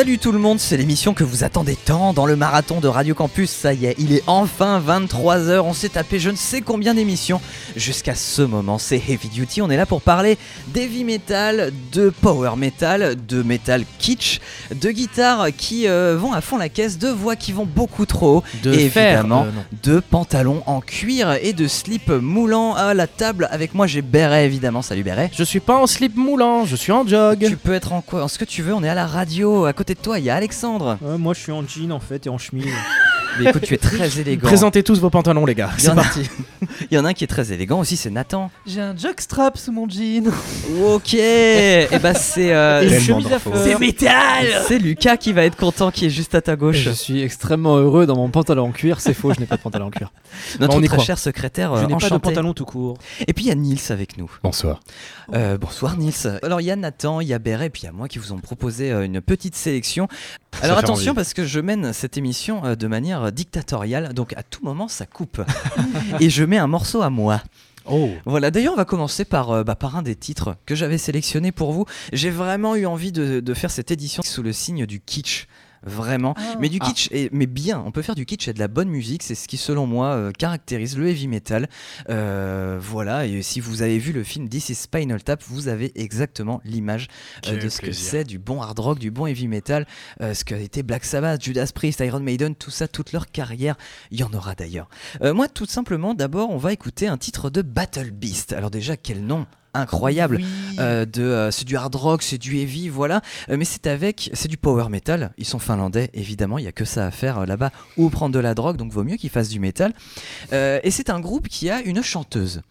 Salut tout le monde, c'est l'émission que vous attendez tant dans le marathon de Radio Campus. Ça y est, il est enfin 23h. On s'est tapé je ne sais combien d'émissions jusqu'à ce moment. C'est Heavy Duty. On est là pour parler d'heavy metal, de power metal, de metal kitsch, de guitares qui euh, vont à fond la caisse, de voix qui vont beaucoup trop haut, De et fer, évidemment euh, de pantalons en cuir et de slips moulants à la table. Avec moi, j'ai Béret évidemment. Salut Béret. Je suis pas en slip moulant, je suis en jog. Tu peux être en quoi? En ce que tu veux, on est à la radio. À côté de toi, il y a Alexandre. Ouais, moi je suis en jean en fait et en chemise. Mais écoute, tu es très élégant. Présentez tous vos pantalons, les gars. C'est parti. Il y en a un qui est très élégant aussi, c'est Nathan. J'ai un jockstrap sous mon jean. Ok. Et bah c'est euh, c'est- métal. C'est Lucas qui va être content, qui est juste à ta gauche. Je suis extrêmement heureux dans mon pantalon en cuir. C'est faux, je n'ai pas de pantalon en cuir. Notre on y très croit. cher secrétaire Je euh, n'ai pas de pantalon tout court. Et puis il y a Nils avec nous. Bonsoir. Euh, bonsoir Nils. Alors il y a Nathan, il y a Béret, et puis il y a moi qui vous ont proposé euh, une petite sélection. Alors attention envie. parce que je mène cette émission euh, de manière euh, dictatoriale, donc à tout moment ça coupe. et je mets un morceau à moi. Oh. Voilà, d'ailleurs on va commencer par, euh, bah, par un des titres que j'avais sélectionné pour vous. J'ai vraiment eu envie de, de faire cette édition sous le signe du kitsch. Vraiment, mais du kitsch, et, mais bien, on peut faire du kitsch et de la bonne musique, c'est ce qui selon moi euh, caractérise le heavy metal. Euh, voilà, et si vous avez vu le film This is Spinal Tap, vous avez exactement l'image euh, de ce que c'est du bon hard rock, du bon heavy metal, euh, ce qu'a été Black Sabbath, Judas Priest, Iron Maiden, tout ça, toute leur carrière, il y en aura d'ailleurs. Euh, moi, tout simplement, d'abord, on va écouter un titre de Battle Beast. Alors déjà, quel nom? Incroyable euh, de euh, c'est du hard rock c'est du heavy voilà. Euh, mais c'est avec c'est du power metal. Ils sont finlandais évidemment il y a que ça à faire là-bas ou prendre de la drogue donc vaut mieux qu'ils fassent du métal et c'est un groupe qui a une chanteuse.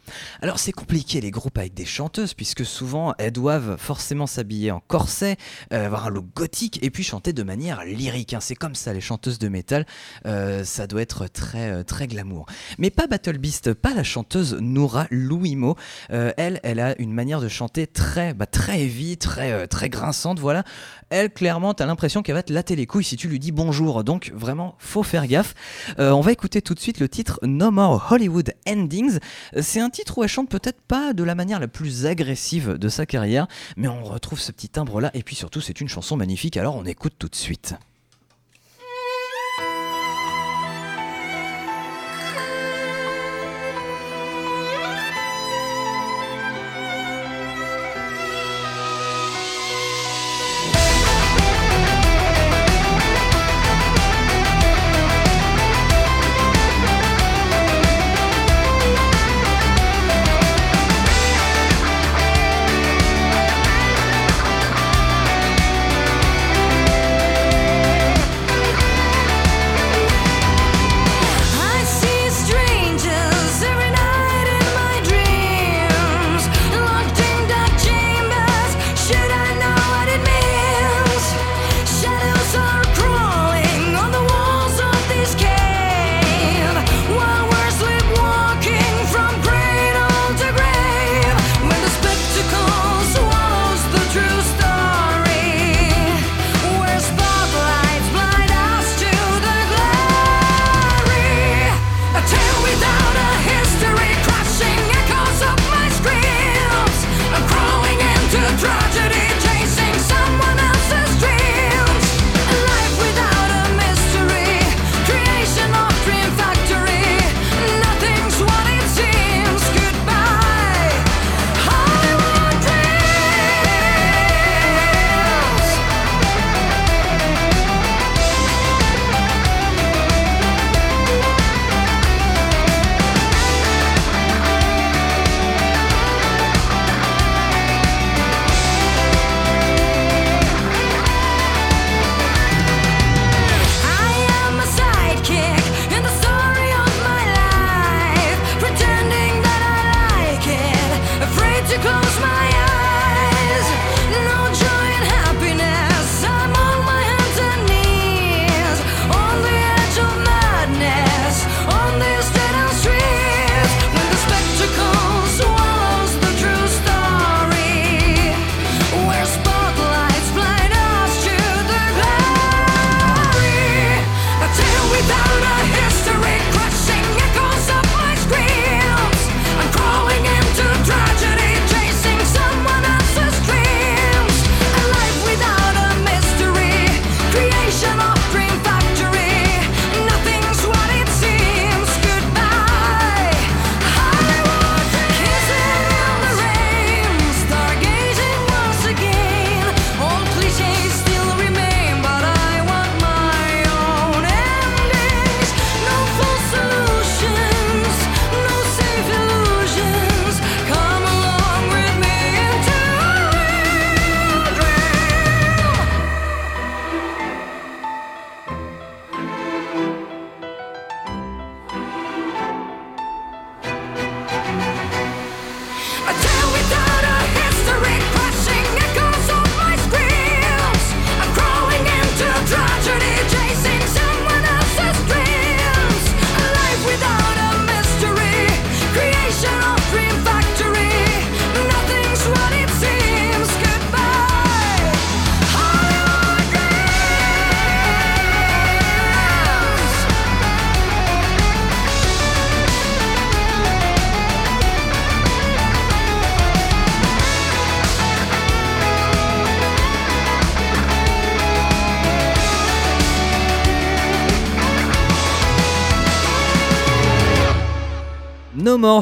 Alors c'est compliqué les groupes avec des chanteuses puisque souvent elles doivent forcément s'habiller en corset avoir un look gothique et puis chanter de manière lyrique hein. c'est comme ça les chanteuses de métal ça doit être très très glamour. Mais pas Battle Beast pas la chanteuse Noura Louimo elle, elle a une manière de chanter très, bah, très heavy, très, euh, très grinçante. Voilà. Elle, clairement, t'as l'impression qu'elle va te latter les couilles si tu lui dis bonjour. Donc, vraiment, faut faire gaffe. Euh, on va écouter tout de suite le titre No More Hollywood Endings. Euh, C'est un titre où elle chante peut-être pas de la manière la plus agressive de sa carrière, mais on retrouve ce petit timbre-là. Et puis surtout, c'est une chanson magnifique. Alors, on écoute tout de suite.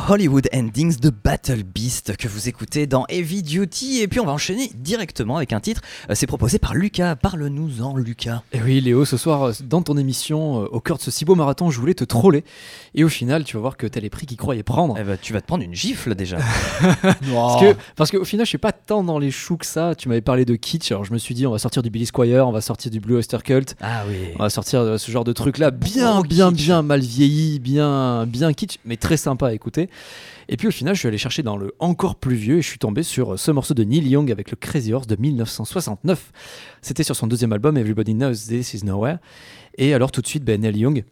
Hollywood Endings de Battle Beast que vous écoutez dans Heavy Duty et puis on va enchaîner directement avec un titre, euh, c'est proposé par Lucas, parle-nous-en Lucas. Et oui Léo, ce soir euh, dans ton émission, euh, au cœur de ce si beau marathon, je voulais te troller et au final tu vas voir que t'as les prix qu'il croyait prendre. Eh ben, tu vas te prendre une gifle déjà. Parce que parce qu'au final je suis pas tant dans les choux que ça, tu m'avais parlé de kitsch, alors je me suis dit on va sortir du Billy Squire, on va sortir du Blue Oyster Cult, Ah oui. on va sortir de ce genre de truc là bien Gros bien kitsch. bien mal vieilli, bien bien kitsch mais très sympa à écouter. Et puis au final, je suis allé chercher dans le encore plus vieux et je suis tombé sur ce morceau de Neil Young avec le Crazy Horse de 1969. C'était sur son deuxième album Everybody Knows This Is Nowhere. Et alors tout de suite, ben, Neil Young,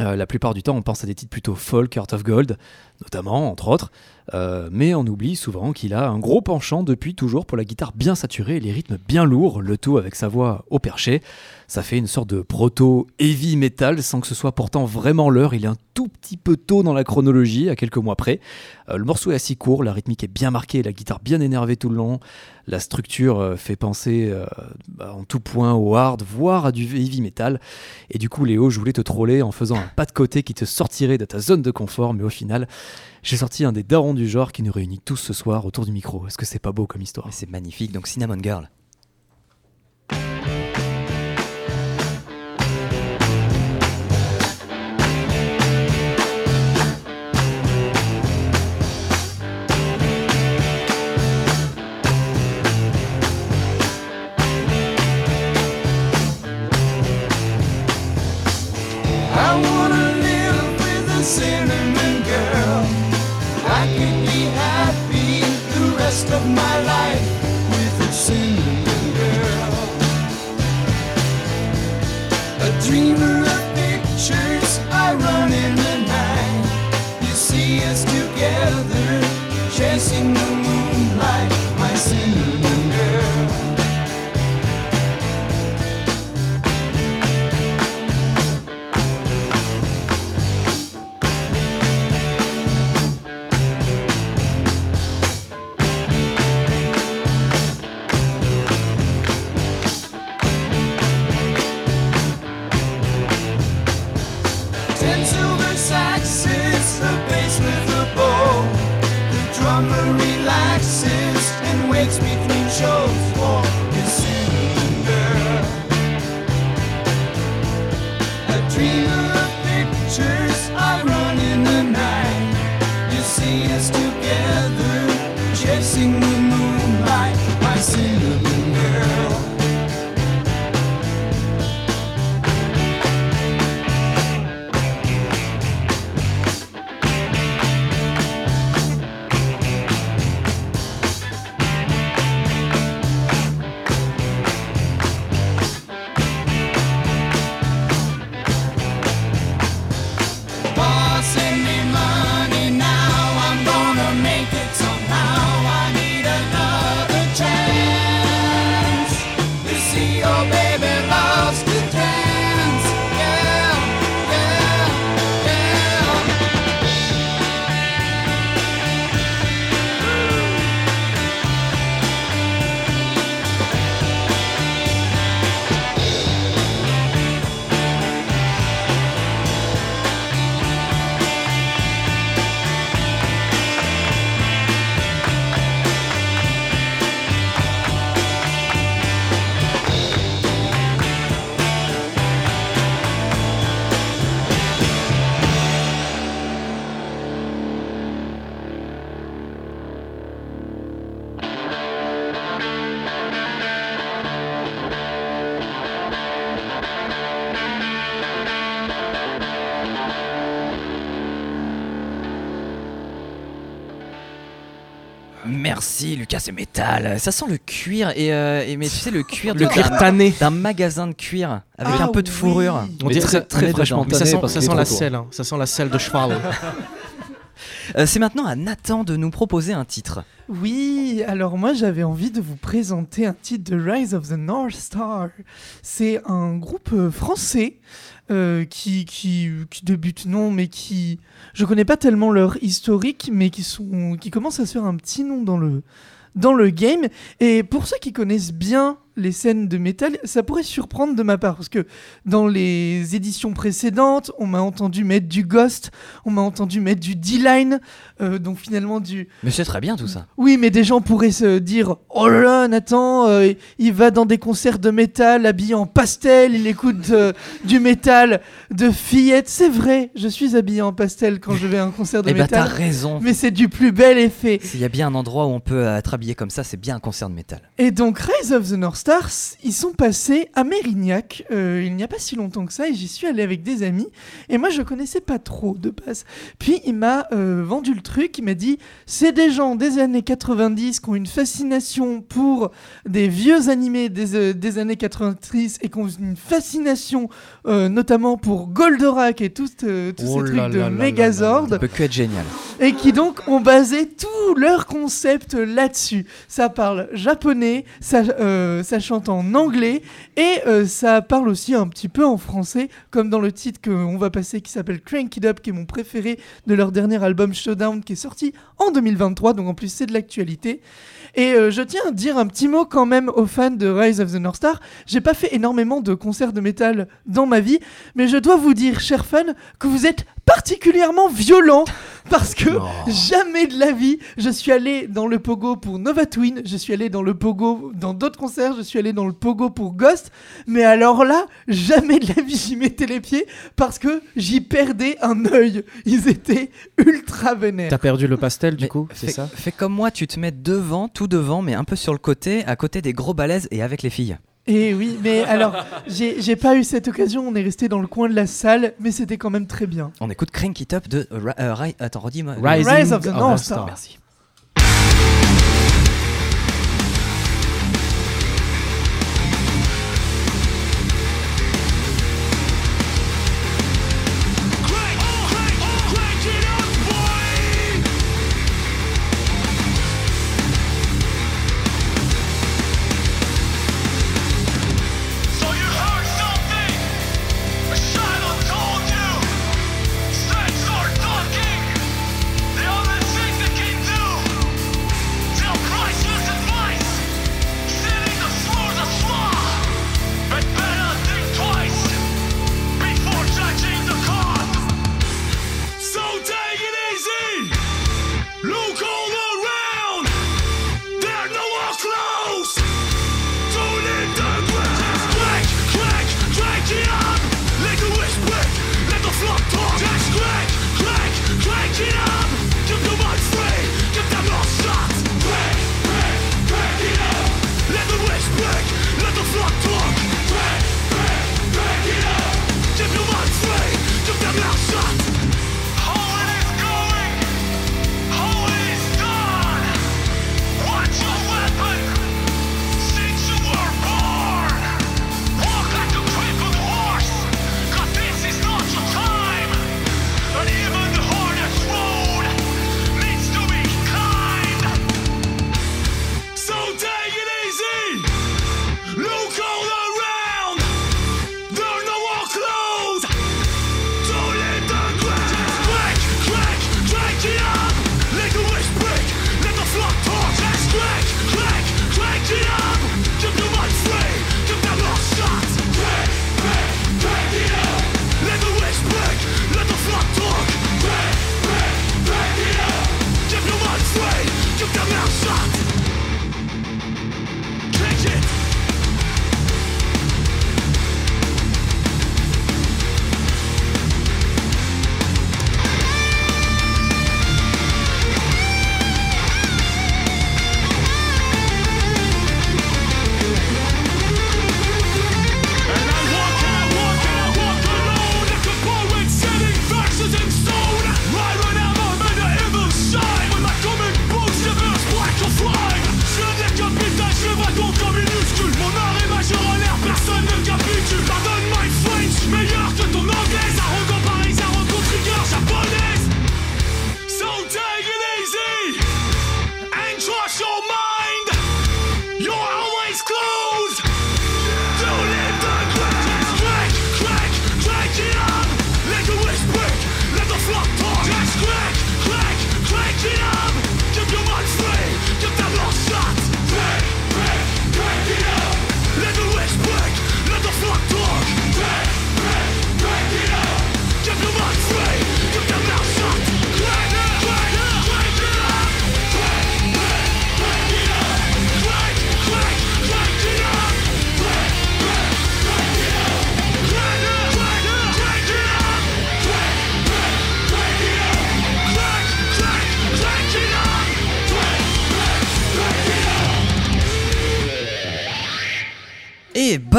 euh, la plupart du temps, on pense à des titres plutôt folk, Heart of Gold, notamment, entre autres. Euh, mais on oublie souvent qu'il a un gros penchant depuis toujours pour la guitare bien saturée et les rythmes bien lourds, le tout avec sa voix au perché. Ça fait une sorte de proto-heavy metal sans que ce soit pourtant vraiment l'heure. Il est un tout petit peu tôt dans la chronologie, à quelques mois près. Euh, le morceau est assez court, la rythmique est bien marquée, la guitare bien énervée tout le long. La structure euh, fait penser bah, en tout point au hard, voire à du heavy metal. Et du coup, Léo, je voulais te troller en faisant un pas de côté qui te sortirait de ta zone de confort, mais au final, j'ai sorti un des darons du genre qui nous réunit tous ce soir autour du micro. Est-ce que c'est pas beau comme histoire? C'est magnifique, donc Cinnamon Girl. together, chasing the moonlight, my sinners. Lucas, c'est métal. Ça sent le cuir et, euh, et- mais tu sais le cuir Le de- cuir d'un- tanné. d'un magasin de cuir avec Ah un peu de fourrure. On Mais dirait très, ça- très fraîchement. Mais ça tanné sent, parce ça qu'il est sent la trop selle, hein. ça sent la selle de cheval. Euh, c'est maintenant à Nathan de nous proposer un titre. Oui, alors moi j'avais envie de vous présenter un titre de Rise of the North Star. C'est un groupe euh, français euh, qui, qui, qui débute, non, mais qui... Je connais pas tellement leur historique, mais qui, sont, qui commencent à se faire un petit nom dans le, dans le game. Et pour ceux qui connaissent bien les scènes de métal, ça pourrait surprendre de ma part parce que dans les éditions précédentes, on m'a entendu mettre du Ghost, on m'a entendu mettre du D-Line, euh, donc finalement du. Mais c'est très bien tout ça. Oui, mais des gens pourraient se dire Oh là là, Nathan, euh, il va dans des concerts de métal habillé en pastel, il écoute euh, du métal de fillettes. C'est vrai, je suis habillé en pastel quand je vais à un concert de Eh bah t'as métal. raison. mais c'est du plus bel effet. S'il y a bien un endroit où on peut être habillé comme ça, c'est bien un concert de métal. Et donc Rise of the North Stars, ils sont passés à Mérignac euh, il n'y a pas si longtemps que ça et j'y suis allé avec des amis et moi je connaissais pas trop de base. Puis il m'a euh, vendu le truc, il m'a dit c'est des gens des années 90 qui ont une fascination pour des vieux animés des, euh, des années 90 et qui ont une fascination notamment pour Goldorak et tous Oh ces trucs de Megazord Ça peut que être génial. et qui donc ont basé tout leur concept là-dessus. Ça parle japonais, ça, euh, chante en anglais et euh, ça parle aussi un petit peu en français, comme dans le titre qu'on va passer qui s'appelle Crank It Up, qui est mon préféré de leur dernier album Showdown qui est sorti en 2023, donc en plus c'est de l'actualité. Et euh, je tiens à dire un petit mot quand même aux fans de Rise of the North Star. J'ai pas fait énormément de concerts de métal dans ma vie, mais je dois vous dire, chers fans, que vous êtes particulièrement violents parce que jamais de la vie je suis allé dans le pogo pour Nova Twin, je suis allé dans le pogo dans d'autres concerts, je suis allé dans le pogo pour Ghost, mais alors là, jamais de la vie j'y mettais les pieds parce que j'y perdais un œil. Ils étaient ultra vénères. T'as perdu le pastel du Mais coup, c'est ça? fais comme moi, tu te mets devant, tout devant, mais un peu sur le côté, à côté des gros balaises et avec les filles. Et oui, mais alors, j'ai j'ai pas eu cette occasion, on est resté dans le coin de la salle, mais c'était quand même très bien. On écoute Crank It Up de. euh, euh, attends, redis-moi. Rising Rise of the North. Star. Merci.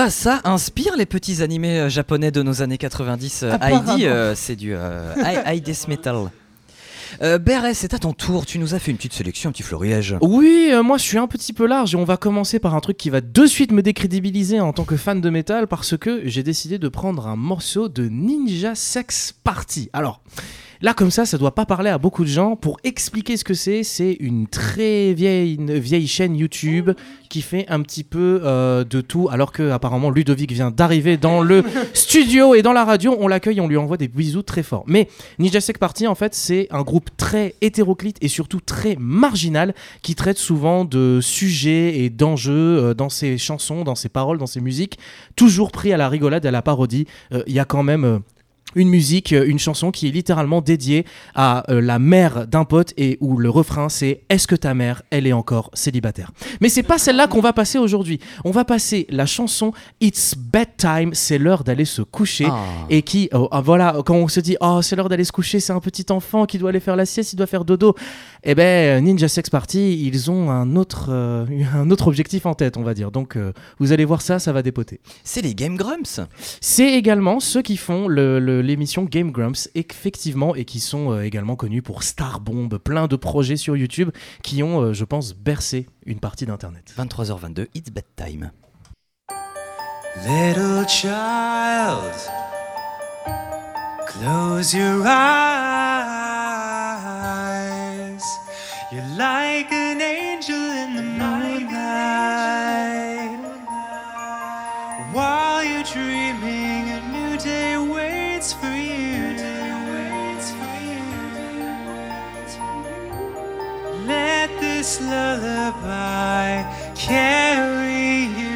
Ça inspire les petits animés euh, japonais de nos années 90. Euh. Heidi, euh, c'est du euh, Death Metal. Euh, BRS, c'est à ton tour. Tu nous as fait une petite sélection, un petit florilège. Oui, euh, moi je suis un petit peu large et on va commencer par un truc qui va de suite me décrédibiliser en tant que fan de métal parce que j'ai décidé de prendre un morceau de Ninja Sex Party. Alors. Là, comme ça, ça doit pas parler à beaucoup de gens. Pour expliquer ce que c'est, c'est une très vieille, une vieille chaîne YouTube qui fait un petit peu euh, de tout. Alors que apparemment Ludovic vient d'arriver dans le studio et dans la radio, on l'accueille, on lui envoie des bisous très forts. Mais Ninja Sex Party, en fait, c'est un groupe très hétéroclite et surtout très marginal qui traite souvent de sujets et d'enjeux euh, dans ses chansons, dans ses paroles, dans ses musiques, toujours pris à la rigolade à la parodie. Euh, Il y a quand même. Une musique, euh, une chanson qui est littéralement dédiée à euh, la mère d'un pote et où le refrain c'est Est-ce que ta mère, elle est encore célibataire? Mais c'est pas celle-là qu'on va passer aujourd'hui. On va passer la chanson It's Bedtime, c'est l'heure d'aller se coucher Ah. et qui, oh, ah, voilà, quand on se dit, oh, c'est l'heure d'aller se coucher, c'est un petit enfant qui doit aller faire la sieste, il doit faire dodo. Eh ben, Ninja Sex Party, ils ont un autre, euh, un autre objectif en tête, on va dire. Donc, euh, vous allez voir ça, ça va dépoter. C'est les Game Grumps. C'est également ceux qui font le- le- l'émission Game Grumps, effectivement, et qui sont euh, également connus pour Star Bomb, plein de projets sur YouTube qui ont, euh, je pense, bercé une partie d'Internet. 23h22, It's Bedtime. Little child, close your eyes. You're like an angel in the moonlight. Let this lullaby carry you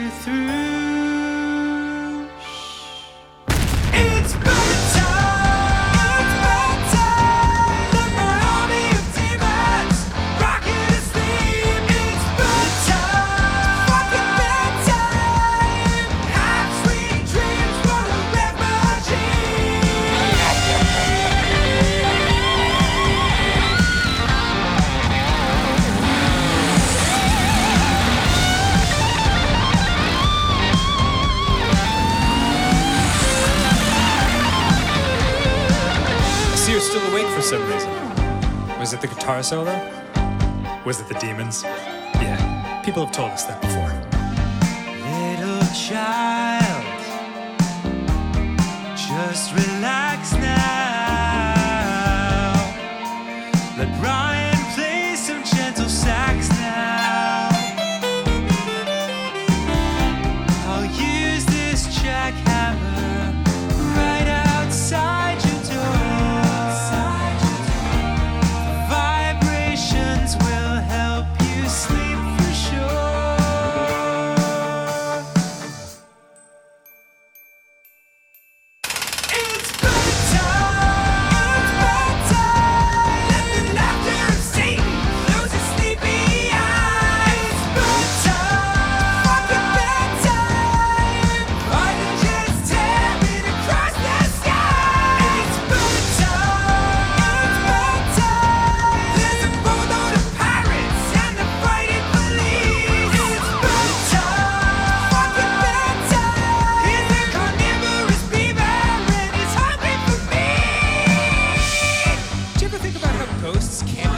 guitar solo? Was it the demons? Yeah, people have told us that before. Little child,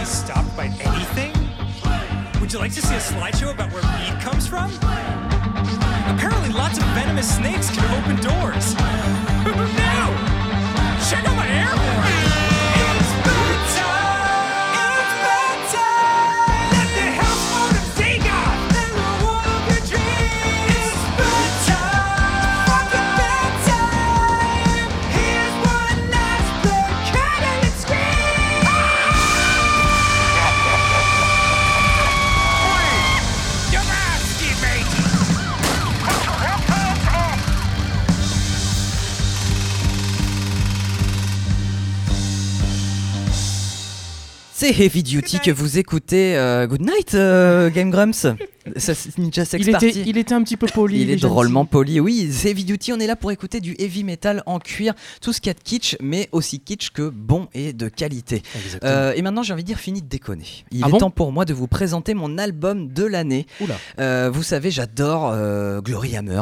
be stopped by anything? Would you like to see a slideshow about where meat comes from? Apparently, lots of venomous snakes can open doors. Knew? Check out my air C'est Heavy Duty que vous écoutez. euh, good night, euh, Game Grumps. Ça, c'est Ninja Sex Il Party. était, il était un petit peu poli. Il est drôlement poli, oui. C'est Heavy Duty, on est là pour écouter du heavy metal en cuir, tout ce qu'il y a de kitsch, mais aussi kitsch que bon et de qualité. Euh, et maintenant, j'ai envie de dire, fini de déconner. Il Ah est bon temps pour moi de vous présenter mon album de l'année. Euh, vous savez, j'adore euh, Glory Hammer.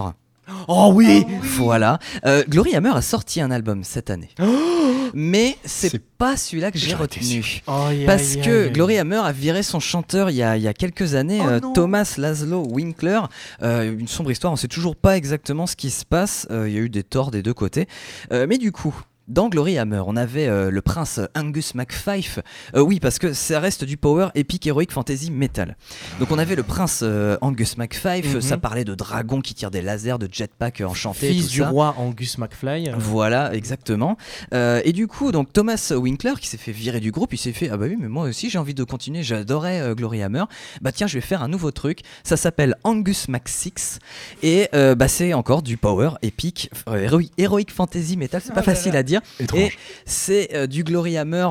Oh oui Voilà. Euh, Glory Hammer a sorti un album cette année. Mais c'est pas celui-là que j'ai retenu. Parce que. Glory Hammer a viré son chanteur il y a, il y a quelques années, Oh euh. Thomas Laszlo Winkler. Euh, une sombre histoire, on sait toujours pas exactement ce qui se passe. Il y a eu des torts des deux côtés. Mais du coup. Dans Glory Hammer, on avait euh, le prince Angus MacFife. Euh, oui, parce que ça reste du power epic heroic fantasy metal. Donc on avait le prince euh, Angus MacFife. Mhm. Ça parlait de dragons qui tirent des lasers, de jetpack enchantés. Fils tout du ça. roi Angus McFly. Voilà, exactement. Et du coup, donc Thomas Winkler, qui s'est fait virer du groupe, il s'est fait ah bah oui, mais moi aussi j'ai envie de continuer. J'adorais Glory Hammer. Bah tiens, je vais faire un nouveau truc. Ça s'appelle Angus Mac 6 et bah c'est encore du power épique, héroï- heroic fantasy metal. C'est pas là facile à dire. Étrange. Et c'est euh, du Glory Hammer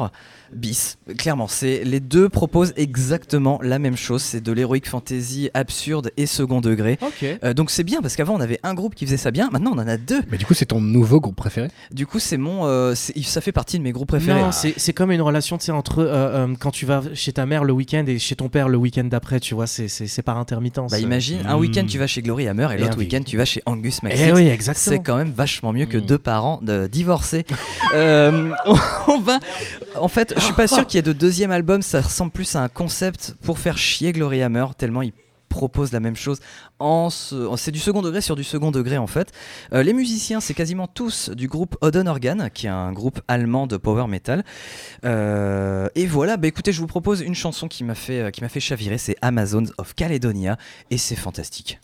bis. Clairement, c'est les deux proposent exactement la même chose. C'est de l'heroic fantasy absurde et second degré. Euh, donc c'est bien parce qu'avant on avait un groupe qui faisait ça bien. Maintenant on en a deux. Mais du coup, c'est ton nouveau groupe préféré? Du coup, c'est mon, euh, c'est- ça fait partie de mes groupes préférés. Non, c'est c'est comme une relation tu sais, entre euh, euh, quand tu vas chez ta mère le week-end et chez ton père le week-end d'après, tu vois, c'est- c'est c'est par intermittence. Bah imagine, un Mm. week-end tu vas chez Glory Hammer et Et l'autre week-end tu vas chez Angus Mac Eh oui, C'est exactement. quand même vachement mieux que Mm. deux parents de divorcés. Euh, on va, en fait, je suis pas sûr qu'il y ait de deuxième album. Ça ressemble plus à un concept pour faire chier Glory Hammer tellement il propose la même chose c'est du second degré sur du second degré en fait Euh, les musiciens c'est quasiment tous du groupe Odon Organ qui est un groupe allemand de power metal Euh, et voilà bah écoutez je vous propose une chanson qui m'a fait euh, qui m'a fait chavirer c'est Amazons of Caledonia et c'est fantastique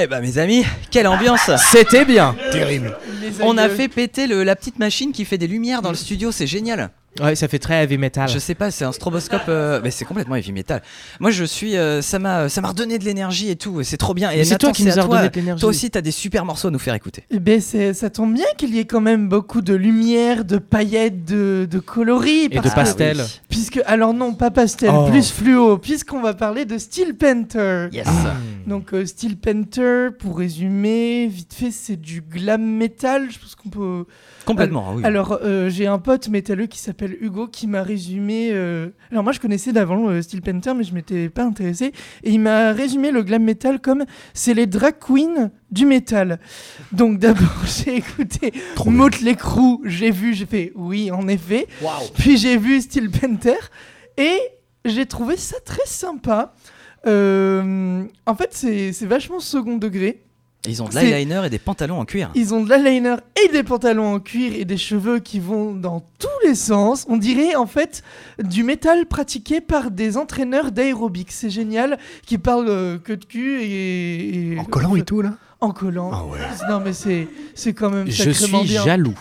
Eh ben mes amis, quelle ambiance C'était bien. Terrible. On a fait péter le- la petite machine qui fait des lumières dans le studio, c'est génial. Ouais, ça fait très heavy metal. Je sais pas, c'est un stroboscope, euh, mais c'est complètement heavy metal. Moi je suis, euh, ça m'a, ça m'a redonné de l'énergie et tout, c'est trop bien. Et c'est toi qui nous as toi. redonné de l'énergie. Toi aussi, t'as des super morceaux à nous faire écouter. Eh ben, c'est- ça tombe bien qu'il y ait quand même beaucoup de lumière, de paillettes, de, de coloris. Et de pastel. Puisque, alors non, pas pastel, Oh. plus fluo, puisqu'on va parler de Steel Panther. Yes. Donc euh, Steel Panther, pour résumer, vite fait, c'est du glam metal. Je pense qu'on peut. Complètement, ah oui. Alors euh, j'ai un pote métalleux qui s'appelle Hugo qui m'a résumé. euh, Alors moi je connaissais d'avant euh, Steel Panther, mais je m'étais pas intéressé. Et il m'a résumé le glam metal comme c'est les drag queens du métal. Donc d'abord j'ai écouté Motley Crue, j'ai vu, j'ai fait oui en effet. Puis j'ai vu Steel Panther et j'ai trouvé ça très sympa. Euh, en fait, c'est c'est vachement second degré. Ils ont de l'eyeliner et des pantalons en cuir. Ils ont de l'eyeliner et des pantalons en cuir et des cheveux qui vont dans tous les sens. On dirait en fait du métal pratiqué par des entraîneurs d'aérobic. C'est génial, qui parlent euh, que de cul et, et- En collant et tout, là? En collant. Ah ouais. Non mais c'est c'est quand même Je sacrément suis bien. jaloux.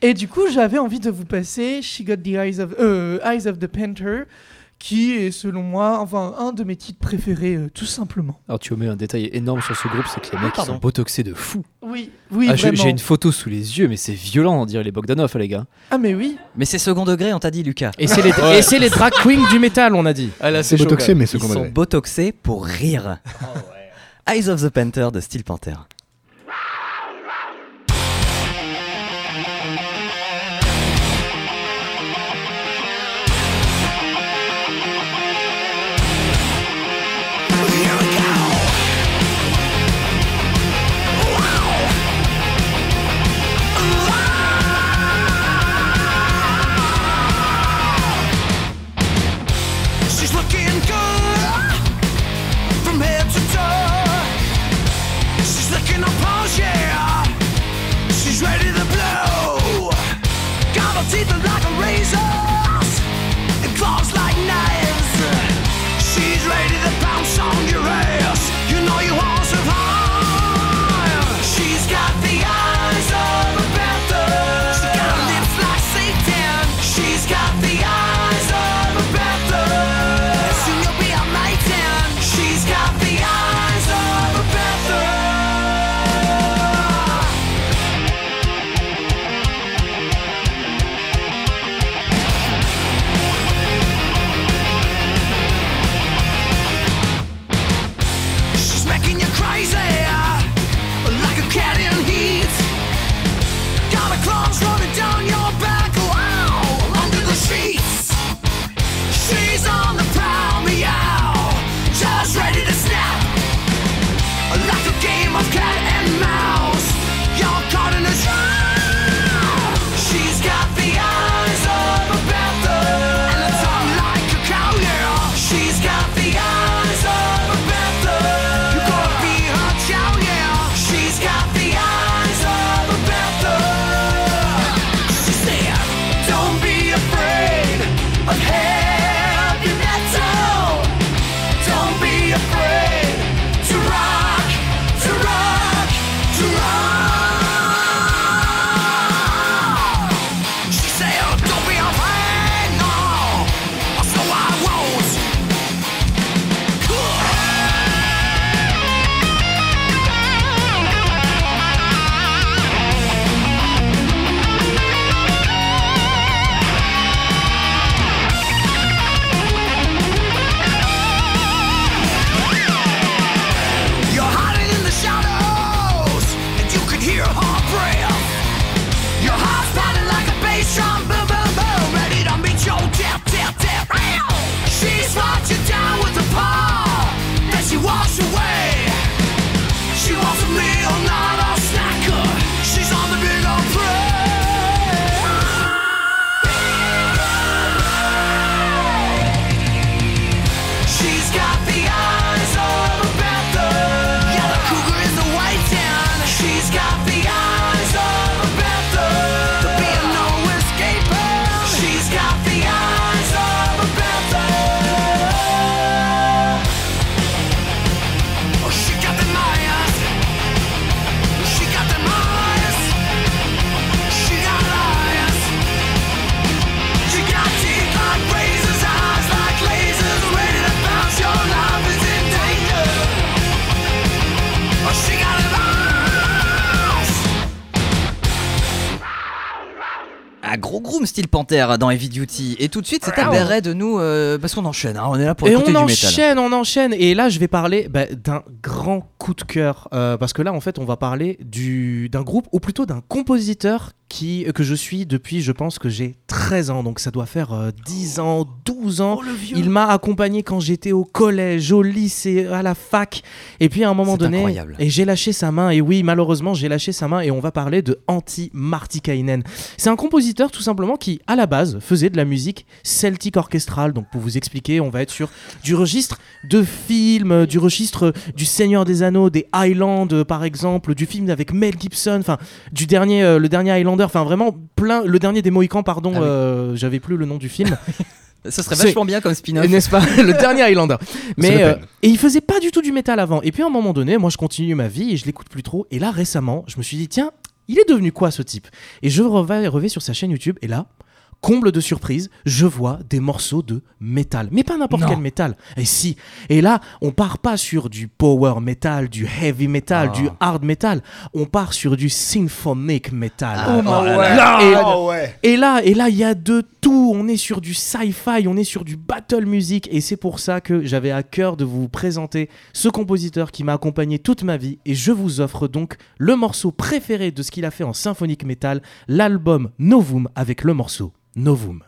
Et du coup, j'avais envie de vous passer She Got the Eyes of, euh, Eyes of the Panther, qui est selon moi, enfin, un de mes titres préférés, euh, tout simplement. Alors tu omets un détail énorme sur ce groupe, c'est que les mecs ils pardon. sont botoxés de fou. Oui, oui, Ah, j'ai vraiment. j'ai une photo sous les yeux, mais c'est violent, on dirait les Bogdanov, les gars. Ah mais oui. Mais c'est second degré, on t'a dit, Lucas. Et c'est les, et c'est les drag queens du métal, on a dit. Ah C'est botoxé, mais Ils second sont degré. botoxés pour rire. Eyes of the Panther de Steel Panther. Dans Heavy Duty. Et tout de suite, c'est à Ah. Béret de nous, euh, parce qu'on enchaîne, hein, on est là pour Et écouter on du métal. enchaîne, on enchaîne. Et là, je vais parler bah, d'un grand coup de cœur. euh, parce que là, en fait, on va parler du- d'un groupe, ou plutôt d'un compositeur qui, que je suis depuis, je pense que j'ai 13 ans. Donc ça doit faire euh, 10 ans, 12 ans. Il m'a accompagné quand j'étais au collège, au lycée, à la fac. Et puis à un moment donné, incroyable. et j'ai lâché sa main. Et oui, malheureusement, j'ai lâché sa main. Et on va parler de Antti Martikainen. C'est un compositeur tout simplement qui, à la base, faisait de la musique celtique orchestrale. Donc pour vous expliquer, on va être sur du registre de films, du registre du Seigneur des Anneaux, des Highlands euh, par exemple, du film avec Mel Gibson, enfin du dernier, euh, le dernier Highlander, enfin vraiment plein, le dernier des Mohicans, pardon, Ah oui. euh, j'avais plus le nom du film. Ça serait vachement bien comme spin-off. N'est-ce pas Le dernier Highlander. Mais euh, et il faisait pas du tout du métal avant. Et puis à un moment donné, moi je continue ma vie et je l'écoute plus trop. Et là récemment, je me suis dit tiens, il est devenu quoi ce type? Et je reviens, reviens sur sa chaîne YouTube et là. Comble de surprise, je vois des morceaux de métal. Mais pas n'importe quel métal. Et si. Et là, on part pas sur du power metal, du heavy metal, Ah. du hard metal. On part sur du symphonic metal. Ah, oh là ouais. là. Et- Ah ouais. et là, et là, il y a de tout. On est sur du sci-fi, on est sur du battle music, et c'est pour ça que j'avais à cœur de vous présenter ce compositeur qui m'a accompagné toute ma vie. Et je vous offre donc le morceau préféré de ce qu'il a fait en symphonique metal, l'album Novum avec le morceau Novum.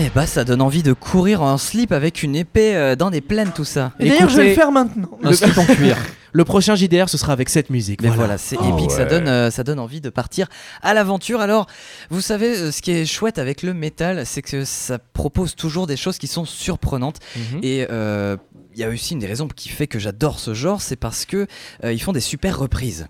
Eh bah, ça donne envie de courir en slip avec une épée euh, dans des plaines, tout ça. Et d'ailleurs, je vais le faire maintenant. Un slip en cuir. Le prochain JDR, ce sera avec cette musique. Mais voilà. voilà, c'est Ah épique, ça, ouais. donne, euh, ça donne envie de partir à l'aventure. Alors, vous savez, euh, ce qui est chouette avec le métal, c'est que ça propose toujours des choses qui sont surprenantes. Mhm. Et euh, il y a aussi une des raisons qui fait que j'adore ce genre, c'est parce que euh, ils font des super reprises.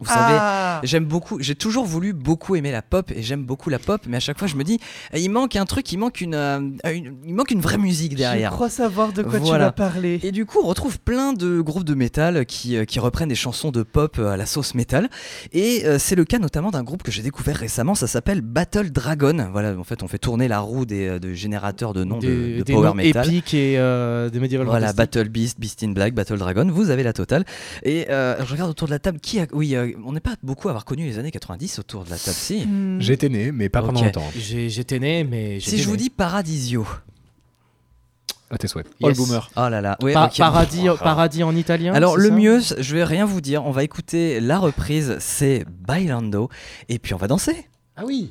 Vous savez, Ah. J'aime beaucoup, j'ai toujours voulu beaucoup aimer la pop et j'aime beaucoup la pop, mais à chaque fois je me dis, eh, il manque un truc, il manque une, euh, une- il manque une vraie musique derrière. Je crois savoir de quoi Voilà. tu vas parler. Et du coup, on retrouve plein de groupes de métal qui, euh, qui reprennent des chansons de pop euh, à la sauce métal. Et euh, c'est le cas notamment d'un groupe que j'ai découvert récemment, ça s'appelle Battle Dragon. Voilà, en fait, on fait tourner la roue des, de générateurs de noms de- des, de, des power noms metal. épiques et euh, des médiéval Voilà. Battle Beast, Beast in Black, Battle Dragon, vous avez la totale. Et euh, je regarde autour de la table, qui a... Oui, euh, on n'est pas beaucoup à avoir connu les années 90 autour de la table, si. Hmm. J'étais né, mais pas pendant Ok. longtemps. J'ai- J'étais né, mais. Si je vous dis Paradisio. À tes souhaits. Oh le Yes. boomer. Oh là là. Ouais, Pa- ok. paradis, paradis en italien Alors le ça mieux, je vais rien vous dire, on va écouter la reprise, c'est Bailando, et puis on va danser. Ah oui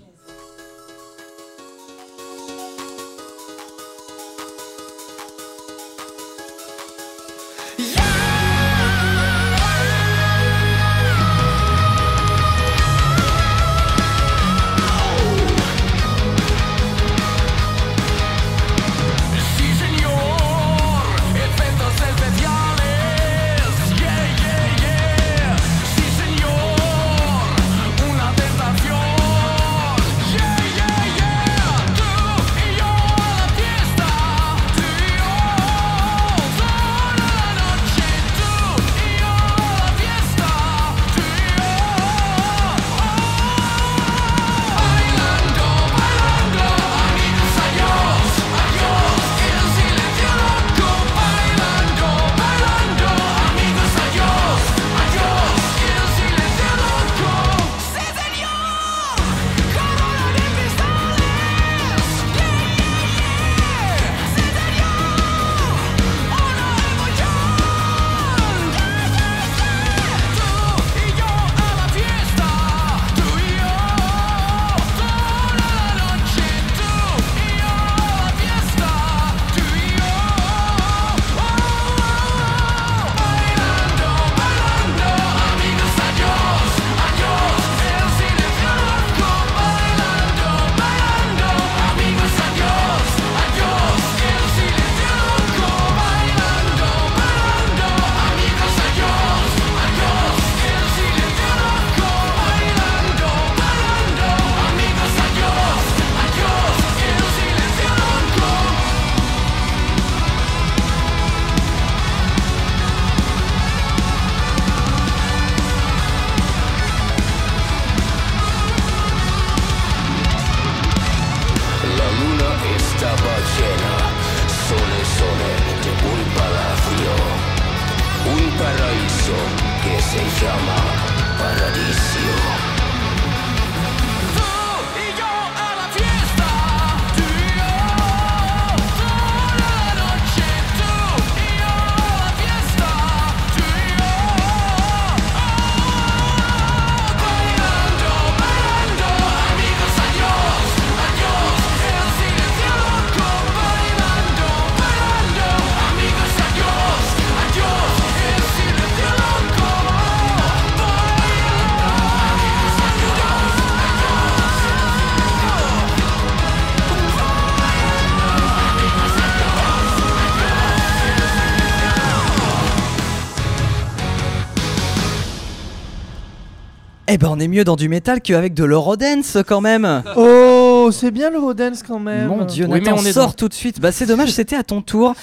Eh ben on est mieux dans du métal qu'avec de l'eurodance quand même. Oh, c'est bien le Rodens quand même. Mon dieu, Oui, mais Nathan, on dans- tout de suite. Bah c'est dommage, c'était à ton tour.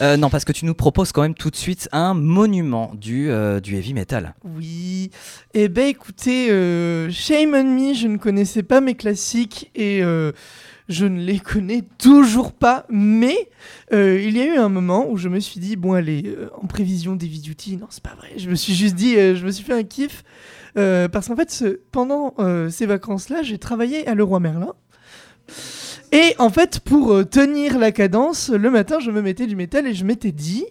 Euh, non, parce que tu nous proposes quand même tout de suite un monument du, euh, du heavy metal. Oui. Eh ben écoutez, euh, Shame on Me, je ne connaissais pas mes classiques et euh, je ne les connais toujours pas. Mais euh, il y a eu un moment où je me suis dit, bon allez, euh, en prévision d'Heavy Duty, non c'est pas vrai. Je me suis juste dit, euh, je me suis fait un kiff. Euh, parce qu'en fait, ce- pendant euh, ces vacances-là, j'ai travaillé à Leroy Merlin. Et en fait, pour euh, tenir la cadence, le matin, je me mettais du métal et je m'étais dit,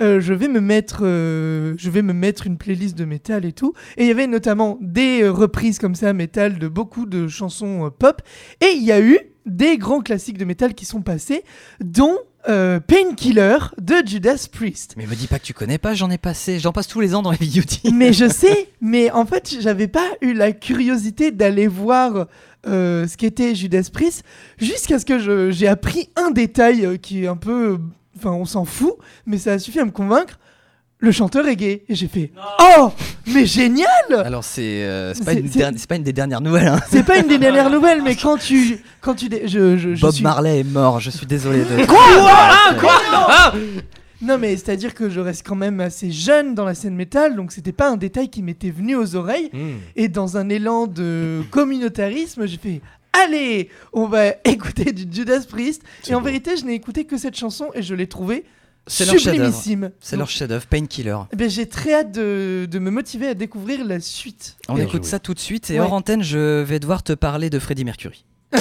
je vais me mettre, je vais me mettre une playlist de métal et tout. Et il y avait notamment des reprises comme ça métal de beaucoup de chansons pop. Et il y a eu des grands classiques de métal qui sont passés, dont euh, Painkiller de Judas Priest. Mais me dis pas que tu connais pas, j'en ai passé, j'en passe tous les ans dans les vidéos. mais je sais, mais en fait, j'avais pas eu la curiosité d'aller voir euh, ce qu'était Judas Priest jusqu'à ce que j'ai appris un détail euh, qui est un peu. Enfin, on s'en fout, mais ça a suffi à me convaincre. Le chanteur est gay. Et j'ai fait Oh Mais génial Alors c'est euh, c'est pas, C'est- une c'est- derni- c'est pas une des dernières nouvelles. hein. C'est pas une des dernières nouvelles, mais quand tu. Quand tu dé- je, je, je Bob suis- Marley est mort, je suis désolé de. Quoi? Non, mais c'est-à-dire que je reste quand même assez jeune dans la scène métal, donc c'était pas un détail qui m'était venu aux oreilles. Hmm. Et dans un élan de communautarisme, j'ai fait Allez, on va écouter du Judas Priest. Et en vérité, je n'ai écouté que cette chanson et je l'ai trouvée C'est leur chef-d'œuvre. sublimissime. C'est leur chef-d'œuvre, Painkiller. Eh ben, j'ai très hâte de, de me motiver à découvrir la suite. On écoute joué. ça tout de suite et Ouais. hors antenne, je vais devoir te parler de Freddie Mercury.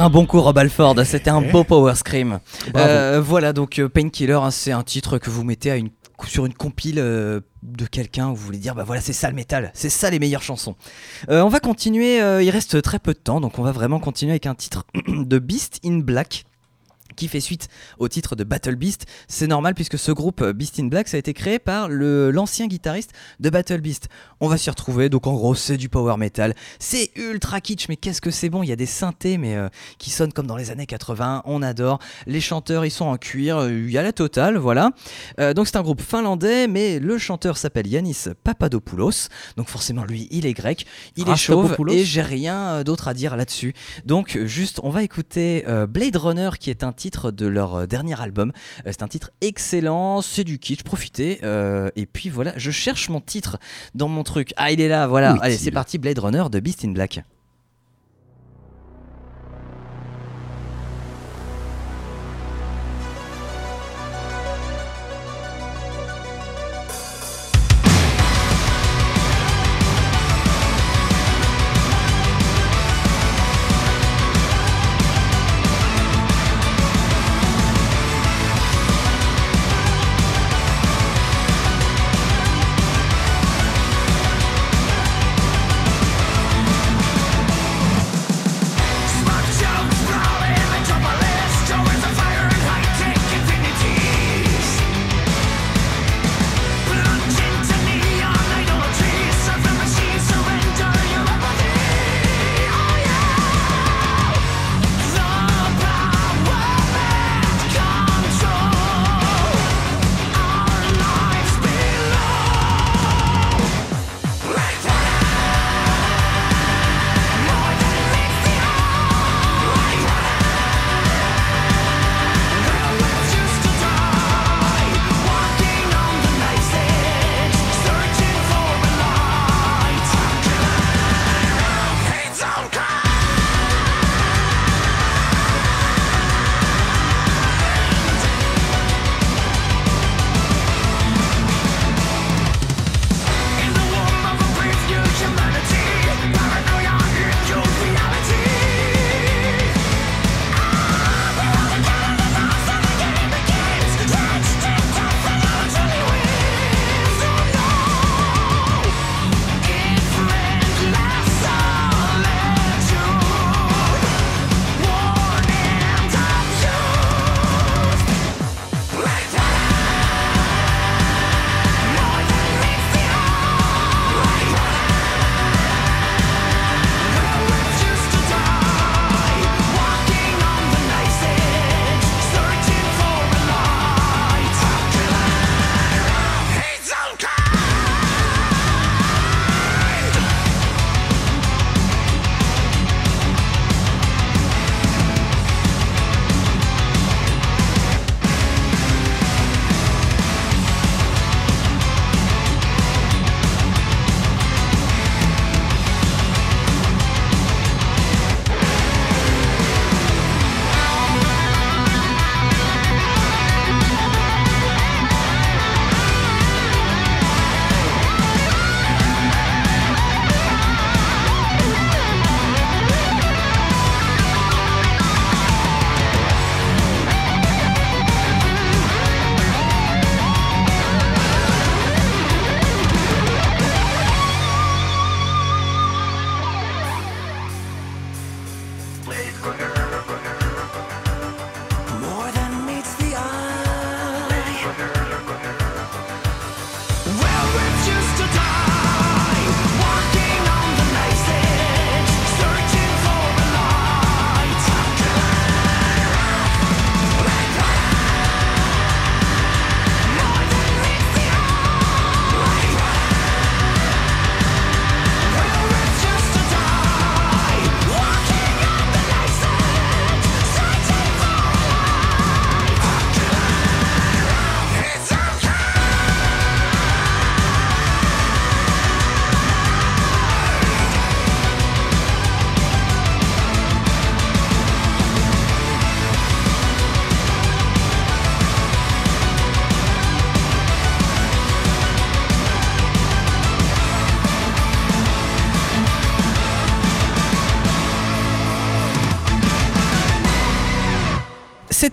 Un bon coup, Rob Alford. C'était un beau power scream. Euh, voilà, donc euh, Painkiller, hein, c'est un titre que vous mettez à une, sur une compile euh, de quelqu'un où vous voulez dire, bah voilà, c'est ça le métal, c'est ça les meilleures chansons. Euh, on va continuer, euh, il reste très peu de temps, donc on va vraiment continuer avec un titre de Beast in Black qui fait suite au titre de Battle Beast. C'est normal puisque ce groupe euh, Beast in Black ça a été créé par le- l'ancien guitariste de Battle Beast. On va s'y retrouver, donc en gros c'est du power metal. C'est ultra kitsch, mais qu'est-ce que c'est bon? Il y a des synthés mais euh, qui sonnent comme dans les années 80, on adore. Les chanteurs ils sont en cuir, il y a la totale, voilà. Euh, donc c'est un groupe finlandais, mais le chanteur s'appelle Yanis Papadopoulos. Donc forcément lui il est grec, il est chauve et j'ai rien d'autre à dire là-dessus. Donc juste, on va écouter euh, Blade Runner qui est un titre de leur euh, dernier album. Euh, c'est un titre excellent, c'est du kitsch, profitez. euh, et puis voilà, je cherche mon titre dans mon truc. Ah, il est là, voilà. Allez, c'est parti, Blade Runner de Beast in Black.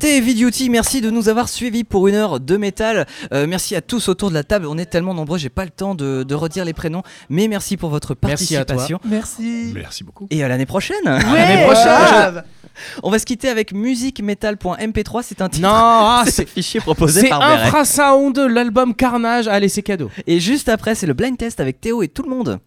C'était Heavy Duty. Merci de nous avoir suivis pour une heure de métal. Euh, merci à tous autour de la table. On est tellement nombreux, j'ai pas le temps de, de redire les prénoms. Mais merci pour votre Merci à toi. participation. Merci. Merci beaucoup. Et à l'année prochaine. Ouais, prochaine. On va se quitter avec musicmetal.mp3. C'est un titre. Non, ah, c'est c'est fichier proposé c'est par Beret. Infrasound, l'album Carnage. Allez, c'est cadeau. Et juste après, c'est le blind test avec Théo et tout le monde.